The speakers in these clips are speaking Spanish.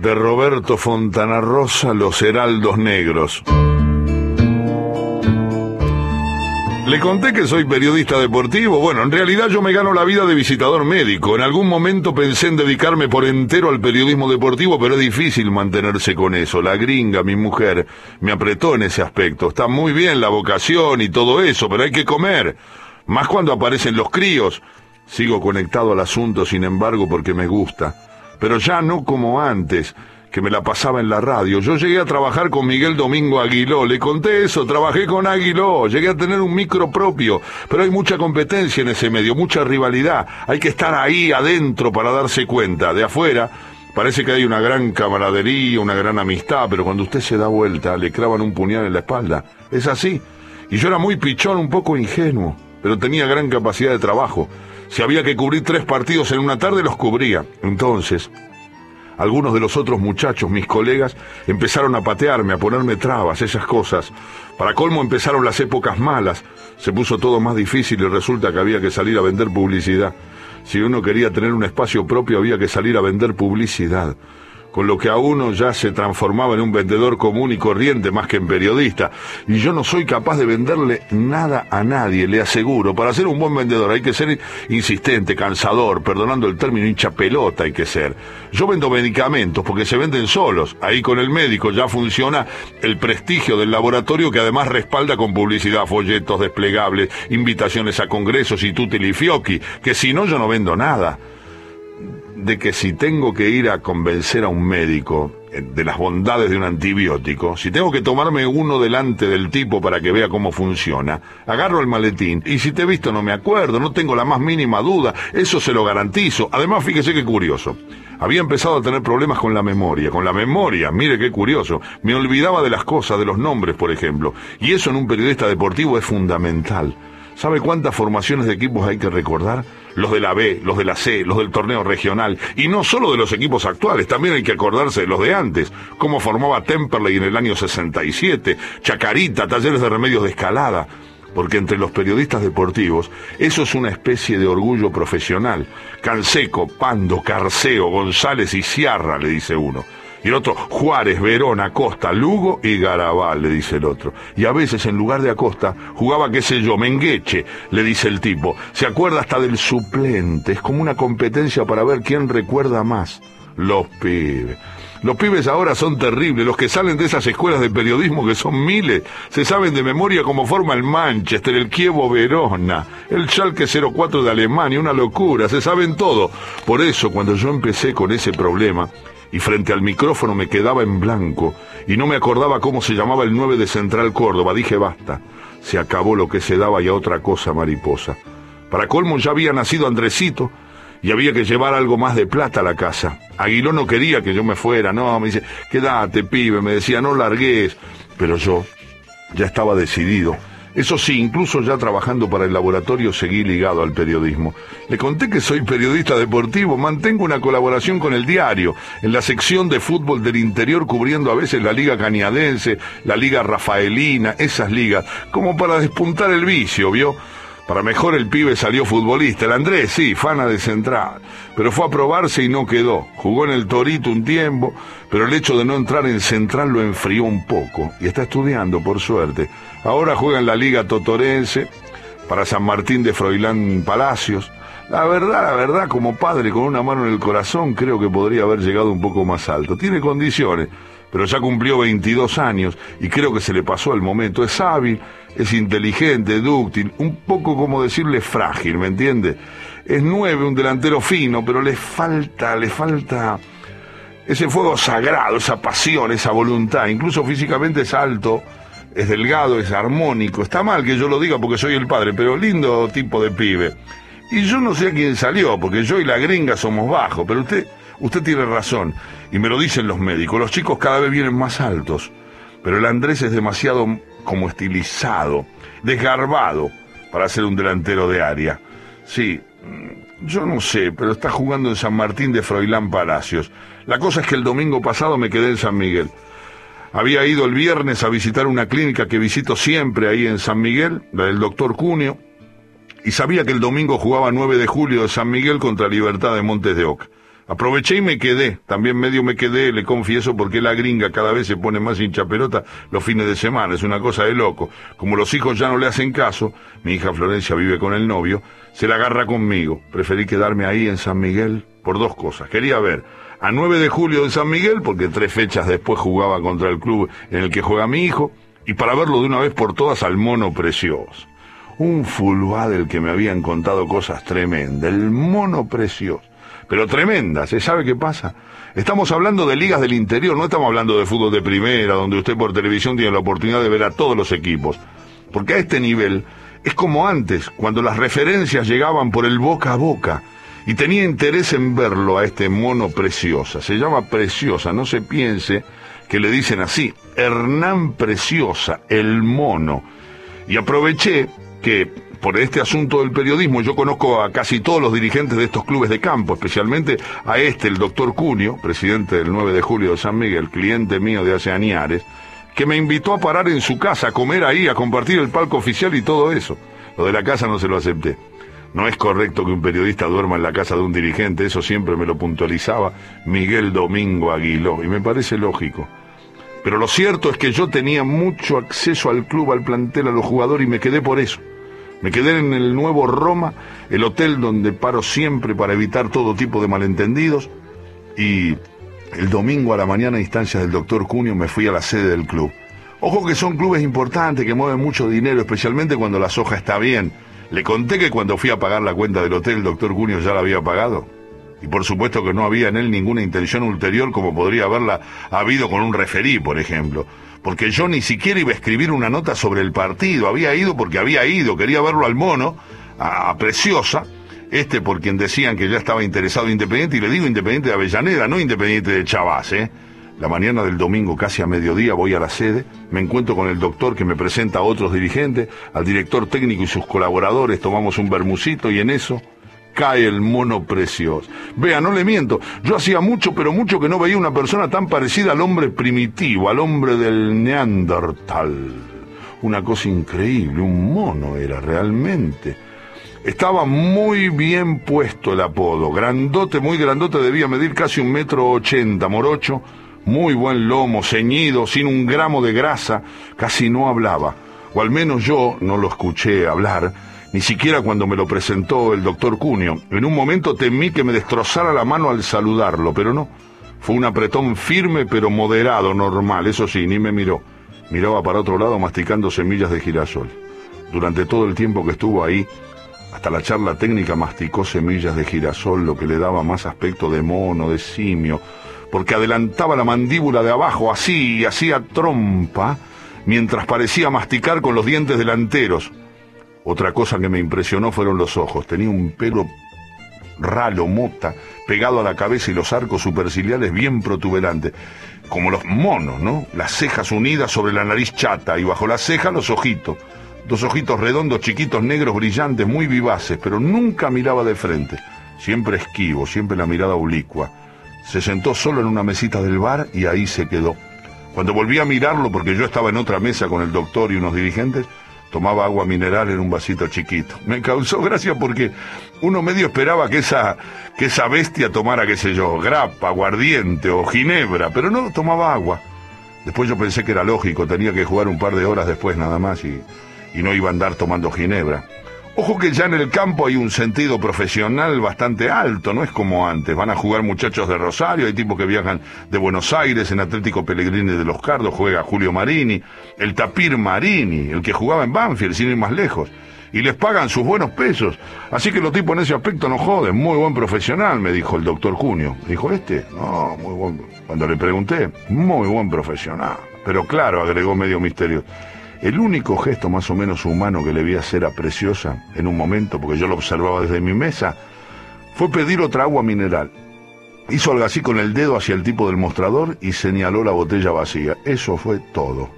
de Roberto Fontana Rosa, Los Heraldos Negros. Le conté que soy periodista deportivo. Bueno, en realidad yo me gano la vida de visitador médico. En algún momento pensé en dedicarme por entero al periodismo deportivo, pero es difícil mantenerse con eso. La gringa, mi mujer, me apretó en ese aspecto. Está muy bien la vocación y todo eso, pero hay que comer. Más cuando aparecen los críos. Sigo conectado al asunto, sin embargo, porque me gusta. Pero ya no como antes que me la pasaba en la radio. Yo llegué a trabajar con Miguel Domingo Aguiló, le conté eso, trabajé con Aguiló, llegué a tener un micro propio, pero hay mucha competencia en ese medio, mucha rivalidad, hay que estar ahí adentro para darse cuenta, de afuera. Parece que hay una gran camaradería, una gran amistad, pero cuando usted se da vuelta le clavan un puñal en la espalda. Es así. Y yo era muy pichón, un poco ingenuo, pero tenía gran capacidad de trabajo. Si había que cubrir tres partidos en una tarde, los cubría. Entonces, algunos de los otros muchachos, mis colegas, empezaron a patearme, a ponerme trabas, esas cosas. Para colmo empezaron las épocas malas, se puso todo más difícil y resulta que había que salir a vender publicidad. Si uno quería tener un espacio propio había que salir a vender publicidad con lo que a uno ya se transformaba en un vendedor común y corriente más que en periodista. Y yo no soy capaz de venderle nada a nadie, le aseguro. Para ser un buen vendedor hay que ser insistente, cansador, perdonando el término hincha pelota hay que ser. Yo vendo medicamentos porque se venden solos. Ahí con el médico ya funciona el prestigio del laboratorio que además respalda con publicidad, folletos desplegables, invitaciones a congresos y tutel y que si no yo no vendo nada de que si tengo que ir a convencer a un médico eh, de las bondades de un antibiótico, si tengo que tomarme uno delante del tipo para que vea cómo funciona, agarro el maletín y si te he visto no me acuerdo, no tengo la más mínima duda, eso se lo garantizo. Además, fíjese qué curioso. Había empezado a tener problemas con la memoria, con la memoria, mire qué curioso. Me olvidaba de las cosas, de los nombres, por ejemplo. Y eso en un periodista deportivo es fundamental. ¿Sabe cuántas formaciones de equipos hay que recordar? Los de la B, los de la C, los del torneo regional. Y no solo de los equipos actuales, también hay que acordarse de los de antes. Cómo formaba Temperley en el año 67, Chacarita, talleres de remedios de escalada. Porque entre los periodistas deportivos, eso es una especie de orgullo profesional. Canseco, Pando, Carceo, González y Sierra, le dice uno. Y el otro, Juárez, Verón, Acosta, Lugo y Garabal, le dice el otro. Y a veces en lugar de Acosta jugaba, qué sé yo, Mengueche, le dice el tipo. Se acuerda hasta del suplente. Es como una competencia para ver quién recuerda más. Los pibes. Los pibes ahora son terribles, los que salen de esas escuelas de periodismo que son miles, se saben de memoria cómo forma el Manchester, el Kievo Verona, el Schalke 04 de Alemania, una locura, se saben todo. Por eso cuando yo empecé con ese problema, y frente al micrófono me quedaba en blanco y no me acordaba cómo se llamaba el 9 de Central Córdoba. Dije basta, se acabó lo que se daba y a otra cosa mariposa. Para colmo ya había nacido Andresito y había que llevar algo más de plata a la casa. Aguiló no quería que yo me fuera, no, me dice, quédate pibe, me decía, no largues, pero yo ya estaba decidido eso sí, incluso ya trabajando para el laboratorio seguí ligado al periodismo. Le conté que soy periodista deportivo, mantengo una colaboración con el diario, en la sección de fútbol del interior cubriendo a veces la liga cañadense, la liga rafaelina, esas ligas, como para despuntar el vicio, ¿vio? Para mejor el pibe salió futbolista. El Andrés, sí, fana de Central. Pero fue a probarse y no quedó. Jugó en el Torito un tiempo, pero el hecho de no entrar en Central lo enfrió un poco. Y está estudiando, por suerte. Ahora juega en la Liga Totorense para San Martín de Froilán Palacios. La verdad, la verdad, como padre con una mano en el corazón, creo que podría haber llegado un poco más alto. Tiene condiciones, pero ya cumplió 22 años y creo que se le pasó el momento. Es hábil, es inteligente, dúctil, un poco como decirle frágil, ¿me entiende? Es nueve, un delantero fino, pero le falta, le falta ese fuego sagrado, esa pasión, esa voluntad. Incluso físicamente es alto, es delgado, es armónico. Está mal que yo lo diga porque soy el padre, pero lindo tipo de pibe. Y yo no sé a quién salió, porque yo y la gringa somos bajos, pero usted, usted tiene razón, y me lo dicen los médicos, los chicos cada vez vienen más altos, pero el Andrés es demasiado como estilizado, desgarbado para ser un delantero de área. Sí, mm, yo no sé, pero está jugando en San Martín de Froilán Palacios. La cosa es que el domingo pasado me quedé en San Miguel. Había ido el viernes a visitar una clínica que visito siempre ahí en San Miguel, la del doctor Cunio, y sabía que el domingo jugaba 9 de julio de San Miguel contra Libertad de Montes de Oca. Aproveché y me quedé, también medio me quedé, le confieso, porque la gringa cada vez se pone más hincha pelota los fines de semana, es una cosa de loco. Como los hijos ya no le hacen caso, mi hija Florencia vive con el novio, se la agarra conmigo. Preferí quedarme ahí en San Miguel por dos cosas. Quería ver a 9 de julio de San Miguel, porque tres fechas después jugaba contra el club en el que juega mi hijo, y para verlo de una vez por todas al mono precioso. Un fulvá del que me habían contado cosas tremendas, el mono precioso pero tremenda, ¿Se sabe qué pasa? Estamos hablando de ligas del interior, no estamos hablando de fútbol de primera, donde usted por televisión tiene la oportunidad de ver a todos los equipos. Porque a este nivel es como antes, cuando las referencias llegaban por el boca a boca. Y tenía interés en verlo a este mono preciosa. Se llama preciosa, no se piense que le dicen así. Hernán Preciosa, el mono. Y aproveché que por este asunto del periodismo, yo conozco a casi todos los dirigentes de estos clubes de campo, especialmente a este, el doctor Cunio, presidente del 9 de julio de San Miguel, cliente mío de hace añares, que me invitó a parar en su casa, a comer ahí, a compartir el palco oficial y todo eso. Lo de la casa no se lo acepté. No es correcto que un periodista duerma en la casa de un dirigente, eso siempre me lo puntualizaba Miguel Domingo Aguiló, y me parece lógico. Pero lo cierto es que yo tenía mucho acceso al club, al plantel, a los jugadores y me quedé por eso. Me quedé en el nuevo Roma, el hotel donde paro siempre para evitar todo tipo de malentendidos. Y el domingo a la mañana, a instancias del doctor Cunio, me fui a la sede del club. Ojo que son clubes importantes que mueven mucho dinero, especialmente cuando la soja está bien. Le conté que cuando fui a pagar la cuenta del hotel, el doctor Cunio ya la había pagado. Y por supuesto que no había en él ninguna intención ulterior como podría haberla habido con un referí, por ejemplo porque yo ni siquiera iba a escribir una nota sobre el partido, había ido porque había ido, quería verlo al mono, a, Preciosa, este por quien decían que ya estaba interesado Independiente, y le digo Independiente de Avellaneda, no Independiente de Chavás, ¿eh? La mañana del domingo, casi a mediodía, voy a la sede, me encuentro con el doctor que me presenta a otros dirigentes, al director técnico y sus colaboradores, tomamos un bermucito y en eso cae el mono precioso. Vea, no le miento, yo hacía mucho, pero mucho que no veía una persona tan parecida al hombre primitivo, al hombre del Neandertal. Una cosa increíble, un mono era realmente. Estaba muy bien puesto el apodo, grandote, muy grandote, debía medir casi un metro ochenta, morocho, muy buen lomo, ceñido, sin un gramo de grasa, casi no hablaba, o al menos yo no lo escuché hablar, ni siquiera cuando me lo presentó el doctor Cunio. En un momento temí que me destrozara la mano al saludarlo, pero no. Fue un apretón firme pero moderado, normal, eso sí, ni me miró. Miraba para otro lado masticando semillas de girasol. Durante todo el tiempo que estuvo ahí, hasta la charla técnica masticó semillas de girasol, lo que le daba más aspecto de mono, de simio, porque adelantaba la mandíbula de abajo así y hacía trompa, mientras parecía masticar con los dientes delanteros. Otra cosa que me impresionó fueron los ojos. Tenía un pelo ralo, mota, pegado a la cabeza y los arcos superciliares bien protuberantes, como los monos, ¿no? Las cejas unidas sobre la nariz chata y bajo la ceja los ojitos. Dos ojitos redondos, chiquitos, negros, brillantes, muy vivaces, pero nunca miraba de frente. Siempre esquivo, siempre la mirada oblicua. Se sentó solo en una mesita del bar y ahí se quedó. Cuando volví a mirarlo, porque yo estaba en otra mesa con el doctor y unos dirigentes, tomaba agua mineral en un vasito chiquito. Me causó gracia porque uno medio esperaba que esa, que esa bestia tomara, qué sé yo, grapa, aguardiente o ginebra, pero no tomaba agua. Después yo pensé que era lógico, tenía que jugar un par de horas después nada más y, y no iba a andar tomando ginebra. Ojo que ya en el campo hay un sentido profesional bastante alto, no es como antes. Van a jugar muchachos de Rosario, hay tipos que viajan de Buenos Aires, en Atlético Pellegrini de Los Cardos juega Julio Marini, el Tapir Marini, el que jugaba en Banfield, sin ir más lejos. Y les pagan sus buenos pesos. Así que los tipos en ese aspecto no joden. Muy buen profesional, me dijo el doctor Junio. Dijo este, no, muy buen. Cuando le pregunté, muy buen profesional. Pero claro, agregó medio misterio. El único gesto más o menos humano que le vi hacer a Preciosa en un momento, porque yo lo observaba desde mi mesa, fue pedir otra agua mineral. Hizo algo así con el dedo hacia el tipo del mostrador y señaló la botella vacía. Eso fue todo.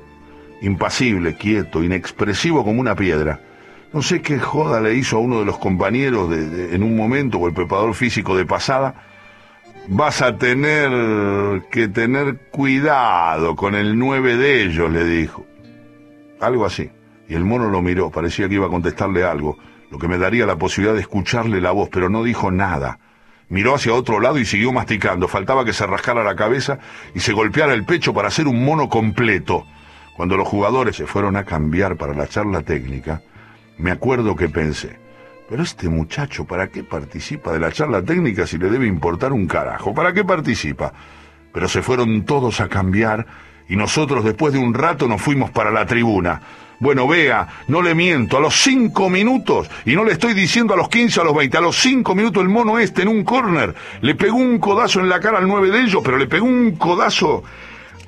Impasible, quieto, inexpresivo como una piedra. No sé qué joda le hizo a uno de los compañeros en un momento, o el preparador físico de pasada. Vas a tener que tener cuidado con el nueve de ellos, le dijo algo así. Y el mono lo miró, parecía que iba a contestarle algo, lo que me daría la posibilidad de escucharle la voz, pero no dijo nada. Miró hacia otro lado y siguió masticando. Faltaba que se rascara la cabeza y se golpeara el pecho para hacer un mono completo. Cuando los jugadores se fueron a cambiar para la charla técnica, me acuerdo que pensé, pero este muchacho, ¿para qué participa de la charla técnica si le debe importar un carajo? ¿Para qué participa? Pero se fueron todos a cambiar y nosotros después de un rato nos fuimos para la tribuna. Bueno, vea, no le miento, a los cinco minutos, y no le estoy diciendo a los quince, a los veinte, a los cinco minutos el mono este en un córner le pegó un codazo en la cara al nueve de ellos, pero le pegó un codazo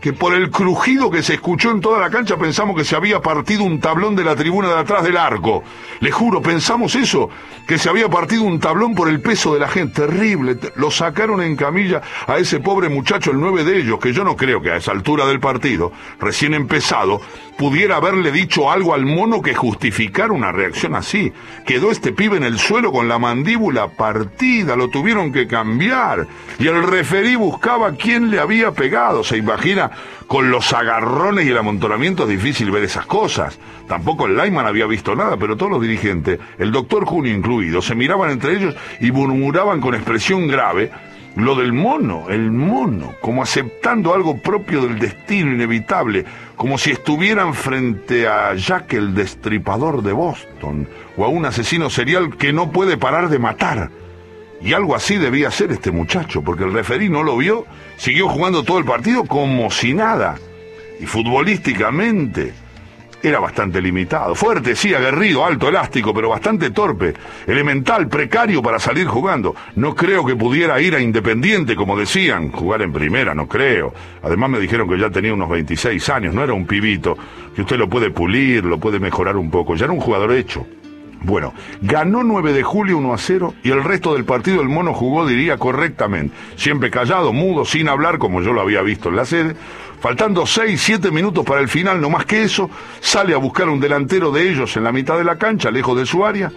que por el crujido que se escuchó en toda la cancha pensamos que se había partido un tablón de la tribuna de atrás del arco. Le juro, pensamos eso, que se había partido un tablón por el peso de la gente. Terrible. Lo sacaron en camilla a ese pobre muchacho, el nueve de ellos, que yo no creo que a esa altura del partido, recién empezado, pudiera haberle dicho algo al mono que justificara una reacción así. Quedó este pibe en el suelo con la mandíbula partida, lo tuvieron que cambiar. Y el referí buscaba quién le había pegado. ¿Se imagina? Con los agarrones y el amontonamiento es difícil ver esas cosas. Tampoco el Lyman había visto nada, pero todos los dirigentes, el doctor Junio incluido, se miraban entre ellos y murmuraban con expresión grave lo del mono, el mono, como aceptando algo propio del destino inevitable, como si estuvieran frente a Jack el destripador de Boston, o a un asesino serial que no puede parar de matar. Y algo así debía ser este muchacho, porque el referí no lo vio, siguió jugando todo el partido como si nada. Y futbolísticamente era bastante limitado. Fuerte, sí, aguerrido, alto, elástico, pero bastante torpe. Elemental, precario para salir jugando. No creo que pudiera ir a Independiente, como decían. Jugar en primera, no creo. Además me dijeron que ya tenía unos 26 años, no era un pibito. Que usted lo puede pulir, lo puede mejorar un poco. Ya era un jugador hecho. Bueno, ganó 9 de julio 1 a 0 y el resto del partido el mono jugó, diría, correctamente. Siempre callado, mudo, sin hablar, como yo lo había visto en la sede. Faltando 6, 7 minutos para el final, no más que eso, sale a buscar un delantero de ellos en la mitad de la cancha, lejos de su área.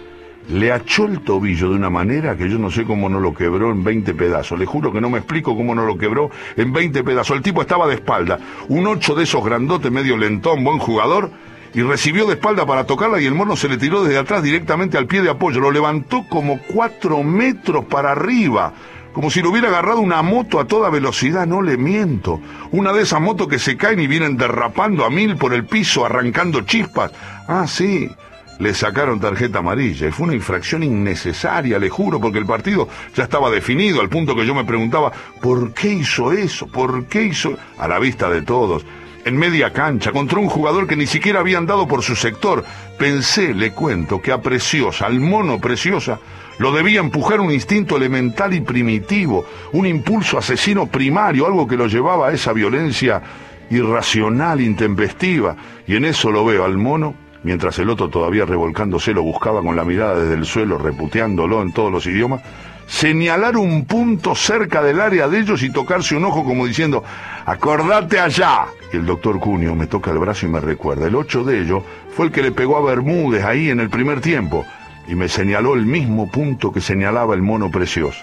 Le achó el tobillo de una manera que yo no sé cómo no lo quebró en 20 pedazos. Le juro que no me explico cómo no lo quebró en 20 pedazos. El tipo estaba de espalda. Un 8 de esos grandotes, medio lentón, buen jugador y recibió de espalda para tocarla y el mono se le tiró desde atrás directamente al pie de apoyo. Lo levantó como cuatro metros para arriba, como si lo hubiera agarrado una moto a toda velocidad, no le miento. Una de esas motos que se caen y vienen derrapando a mil por el piso, arrancando chispas. Ah, sí. Le sacaron tarjeta amarilla y fue una infracción innecesaria, le juro, porque el partido ya estaba definido, al punto que yo me preguntaba, ¿por qué hizo eso? ¿Por qué hizo? A la vista de todos en media cancha contra un jugador que ni siquiera había andado por su sector. Pensé, le cuento, que a Preciosa, al mono Preciosa, lo debía empujar un instinto elemental y primitivo, un impulso asesino primario, algo que lo llevaba a esa violencia irracional, intempestiva. Y en eso lo veo al mono, mientras el otro todavía revolcándose lo buscaba con la mirada desde el suelo, reputeándolo en todos los idiomas, señalar un punto cerca del área de ellos y tocarse un ojo como diciendo, acordate allá. Y el doctor Cunio me toca el brazo y me recuerda, el ocho de ellos fue el que le pegó a Bermúdez ahí en el primer tiempo y me señaló el mismo punto que señalaba el mono precioso.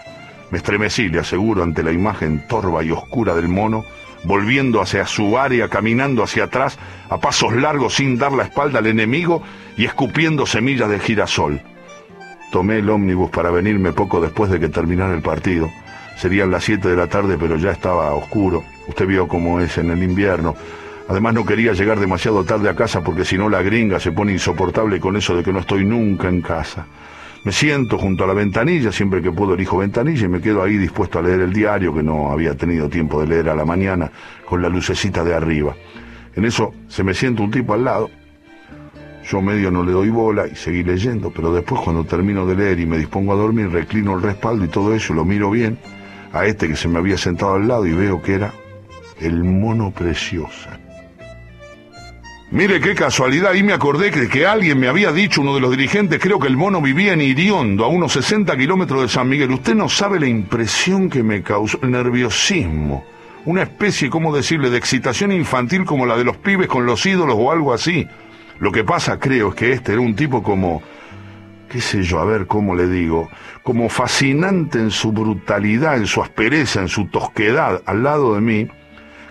Me estremecí, le aseguro, ante la imagen torva y oscura del mono, volviendo hacia su área, caminando hacia atrás, a pasos largos sin dar la espalda al enemigo y escupiendo semillas de girasol. Tomé el ómnibus para venirme poco después de que terminara el partido. Serían las 7 de la tarde, pero ya estaba oscuro. Usted vio cómo es en el invierno. Además no quería llegar demasiado tarde a casa porque si no la gringa se pone insoportable con eso de que no estoy nunca en casa. Me siento junto a la ventanilla, siempre que puedo elijo ventanilla y me quedo ahí dispuesto a leer el diario que no había tenido tiempo de leer a la mañana con la lucecita de arriba. En eso se me siente un tipo al lado, yo medio no le doy bola y seguí leyendo, pero después cuando termino de leer y me dispongo a dormir, reclino el respaldo y todo eso, lo miro bien a este que se me había sentado al lado y veo que era el mono preciosa. Mire qué casualidad, y me acordé que, que alguien me había dicho, uno de los dirigentes, creo que el mono vivía en Iriondo, a unos 60 kilómetros de San Miguel. Usted no sabe la impresión que me causó, el nerviosismo, una especie, ¿cómo decirle?, de excitación infantil como la de los pibes con los ídolos o algo así. Lo que pasa, creo, es que este era un tipo como, qué sé yo, a ver cómo le digo, como fascinante en su brutalidad, en su aspereza, en su tosquedad al lado de mí,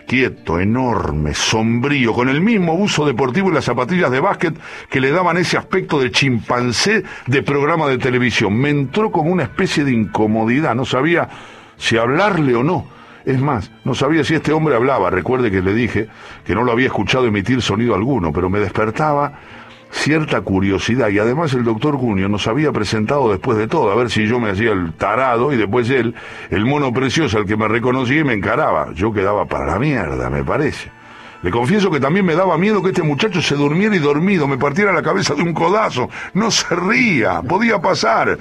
quieto, enorme, sombrío, con el mismo uso deportivo y las zapatillas de básquet que le daban ese aspecto de chimpancé de programa de televisión. Me entró como una especie de incomodidad, no sabía si hablarle o no. Es más, no sabía si este hombre hablaba. Recuerde que le dije que no lo había escuchado emitir sonido alguno, pero me despertaba cierta curiosidad y además el doctor Cunio nos había presentado después de todo, a ver si yo me hacía el tarado y después él, el mono precioso al que me reconocía y me encaraba. Yo quedaba para la mierda, me parece. Le confieso que también me daba miedo que este muchacho se durmiera y dormido, me partiera la cabeza de un codazo. No se ría, podía pasar.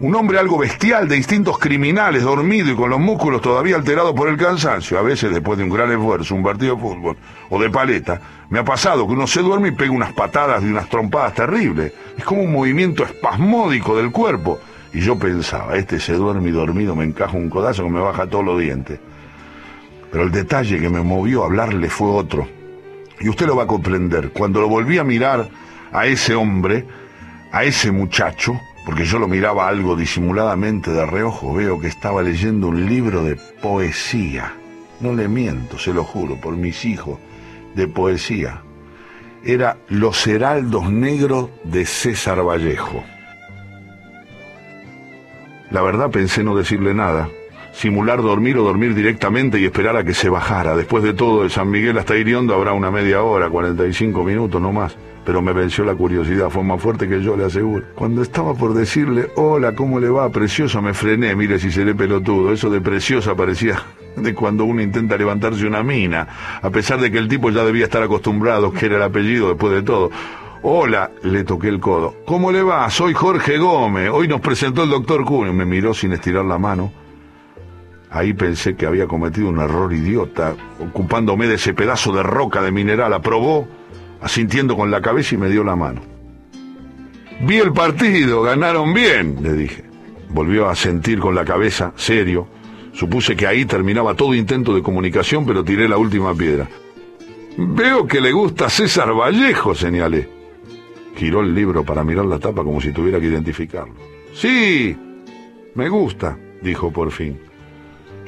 Un hombre algo bestial, de instintos criminales, dormido y con los músculos todavía alterados por el cansancio. A veces, después de un gran esfuerzo, un partido de fútbol o de paleta, me ha pasado que uno se duerme y pega unas patadas y unas trompadas terribles. Es como un movimiento espasmódico del cuerpo. Y yo pensaba, este se duerme y dormido me encaja un codazo que me baja todos los dientes. Pero el detalle que me movió a hablarle fue otro. Y usted lo va a comprender. Cuando lo volví a mirar a ese hombre, a ese muchacho, porque yo lo miraba algo disimuladamente de reojo, veo que estaba leyendo un libro de poesía. No le miento, se lo juro, por mis hijos, de poesía. Era Los Heraldos Negros de César Vallejo. La verdad pensé no decirle nada, simular dormir o dormir directamente y esperar a que se bajara. Después de todo, de San Miguel hasta Iriondo habrá una media hora, 45 minutos no más pero me venció la curiosidad, fue más fuerte que yo, le aseguro. Cuando estaba por decirle, hola, ¿cómo le va? Preciosa, me frené, mire si seré pelotudo. Eso de preciosa parecía de cuando uno intenta levantarse una mina, a pesar de que el tipo ya debía estar acostumbrado, que era el apellido después de todo. Hola, le toqué el codo. ¿Cómo le va? Soy Jorge Gómez. Hoy nos presentó el doctor Cuneo. Me miró sin estirar la mano. Ahí pensé que había cometido un error idiota, ocupándome de ese pedazo de roca de mineral. Aprobó asintiendo con la cabeza y me dio la mano. Vi el partido, ganaron bien, le dije. Volvió a sentir con la cabeza, serio. Supuse que ahí terminaba todo intento de comunicación, pero tiré la última piedra. Veo que le gusta César Vallejo, señalé. Giró el libro para mirar la tapa como si tuviera que identificarlo. Sí, me gusta, dijo por fin.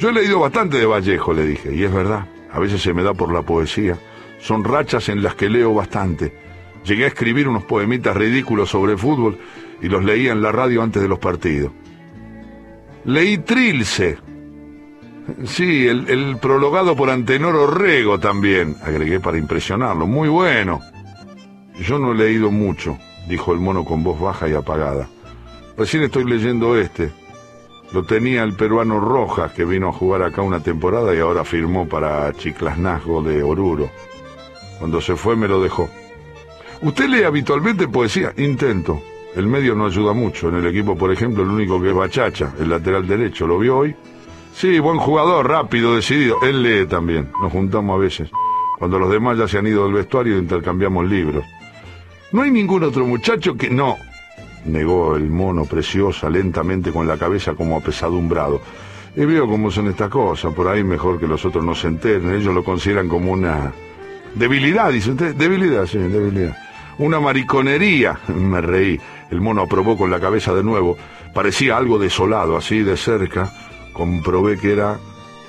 Yo he leído bastante de Vallejo, le dije, y es verdad, a veces se me da por la poesía son rachas en las que leo bastante. Llegué a escribir unos poemitas ridículos sobre fútbol y los leía en la radio antes de los partidos. Leí Trilce. Sí, el, el prologado por Antenor Orrego también, agregué para impresionarlo. Muy bueno. Yo no he leído mucho, dijo el mono con voz baja y apagada. Recién estoy leyendo este. Lo tenía el peruano Rojas, que vino a jugar acá una temporada y ahora firmó para Chiclasnazgo de Oruro. Cuando se fue me lo dejó. ¿Usted lee habitualmente poesía? Intento. El medio no ayuda mucho. En el equipo, por ejemplo, el único que es Bachacha, el lateral derecho. ¿Lo vio hoy? Sí, buen jugador, rápido, decidido. Él lee también. Nos juntamos a veces. Cuando los demás ya se han ido del vestuario, intercambiamos libros. No hay ningún otro muchacho que... No, negó el mono preciosa lentamente con la cabeza como apesadumbrado. Y veo cómo son estas cosas. Por ahí mejor que los otros no se enteren. Ellos lo consideran como una Debilidad, dice usted. Debilidad, sí, debilidad. Una mariconería. Me reí. El mono aprobó con la cabeza de nuevo. Parecía algo desolado, así de cerca. Comprobé que era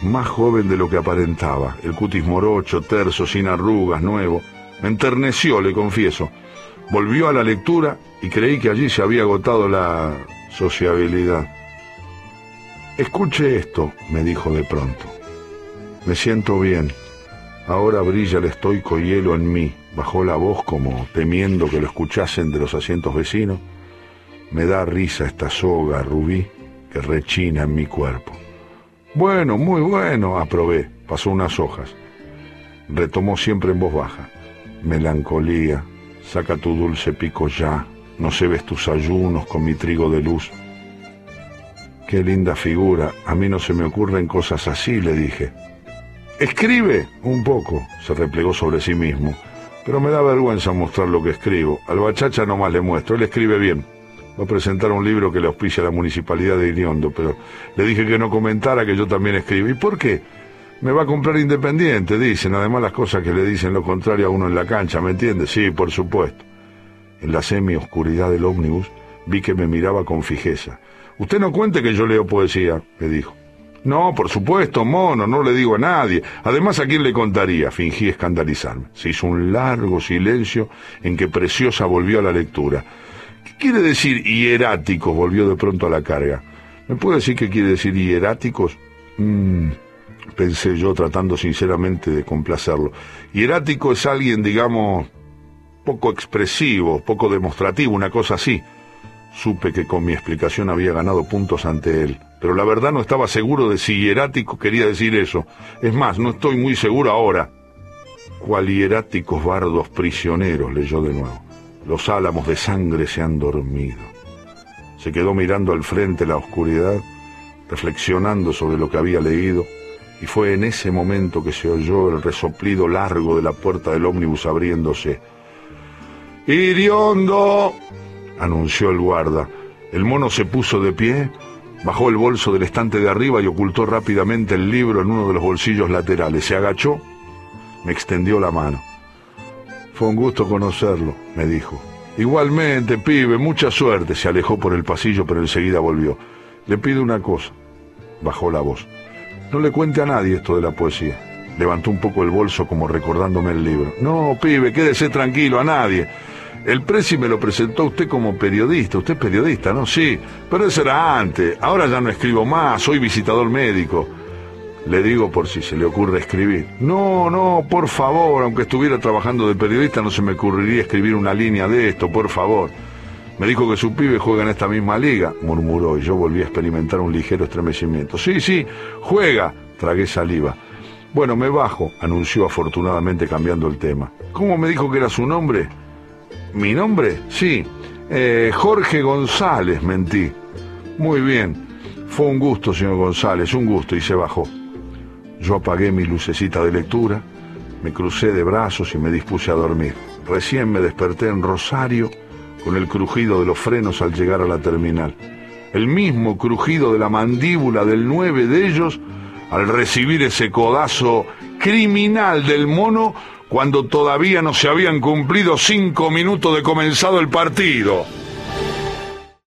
más joven de lo que aparentaba. El cutis morocho, terso, sin arrugas, nuevo. Me enterneció, le confieso. Volvió a la lectura y creí que allí se había agotado la sociabilidad. Escuche esto, me dijo de pronto. Me siento bien. Ahora brilla el estoico hielo en mí, bajó la voz como temiendo que lo escuchasen de los asientos vecinos. Me da risa esta soga rubí que rechina en mi cuerpo. Bueno, muy bueno, aprobé. Pasó unas hojas. Retomó siempre en voz baja. Melancolía, saca tu dulce pico ya, no se ves tus ayunos con mi trigo de luz. Qué linda figura, a mí no se me ocurren cosas así, le dije. Escribe un poco, se replegó sobre sí mismo, pero me da vergüenza mostrar lo que escribo. Al bachacha más le muestro, él escribe bien. Va a presentar un libro que le auspicia a la municipalidad de Iriondo, pero le dije que no comentara que yo también escribo. ¿Y por qué? Me va a comprar independiente, dicen. Además las cosas que le dicen lo contrario a uno en la cancha, ¿me entiende? Sí, por supuesto. En la semi-oscuridad del ómnibus vi que me miraba con fijeza. Usted no cuente que yo leo poesía, me dijo. No, por supuesto, mono, no le digo a nadie. Además, ¿a quién le contaría? Fingí escandalizarme. Se hizo un largo silencio en que Preciosa volvió a la lectura. ¿Qué quiere decir hieráticos? Volvió de pronto a la carga. ¿Me puede decir qué quiere decir hieráticos? Mm, pensé yo tratando sinceramente de complacerlo. Hierático es alguien, digamos, poco expresivo, poco demostrativo, una cosa así. Supe que con mi explicación había ganado puntos ante él, pero la verdad no estaba seguro de si hierático quería decir eso. Es más, no estoy muy seguro ahora. Cual hieráticos bardos prisioneros, leyó de nuevo. Los álamos de sangre se han dormido. Se quedó mirando al frente la oscuridad, reflexionando sobre lo que había leído, y fue en ese momento que se oyó el resoplido largo de la puerta del ómnibus abriéndose. ¡Iriondo! anunció el guarda. El mono se puso de pie, bajó el bolso del estante de arriba y ocultó rápidamente el libro en uno de los bolsillos laterales. Se agachó, me extendió la mano. Fue un gusto conocerlo, me dijo. Igualmente, pibe, mucha suerte. Se alejó por el pasillo, pero enseguida volvió. Le pido una cosa. Bajó la voz. No le cuente a nadie esto de la poesía. Levantó un poco el bolso como recordándome el libro. No, pibe, quédese tranquilo, a nadie. El Presi me lo presentó usted como periodista. Usted es periodista, ¿no? Sí, pero eso era antes. Ahora ya no escribo más, soy visitador médico. Le digo por si se le ocurre escribir. No, no, por favor, aunque estuviera trabajando de periodista no se me ocurriría escribir una línea de esto, por favor. Me dijo que su pibe juega en esta misma liga, murmuró, y yo volví a experimentar un ligero estremecimiento. Sí, sí, juega, tragué saliva. Bueno, me bajo, anunció afortunadamente cambiando el tema. ¿Cómo me dijo que era su nombre? ¿Mi nombre? Sí. Eh, Jorge González, mentí. Muy bien. Fue un gusto, señor González, un gusto, y se bajó. Yo apagué mi lucecita de lectura, me crucé de brazos y me dispuse a dormir. Recién me desperté en Rosario con el crujido de los frenos al llegar a la terminal. El mismo crujido de la mandíbula del nueve de ellos al recibir ese codazo criminal del mono cuando todavía no se habían cumplido cinco minutos de comenzado el partido.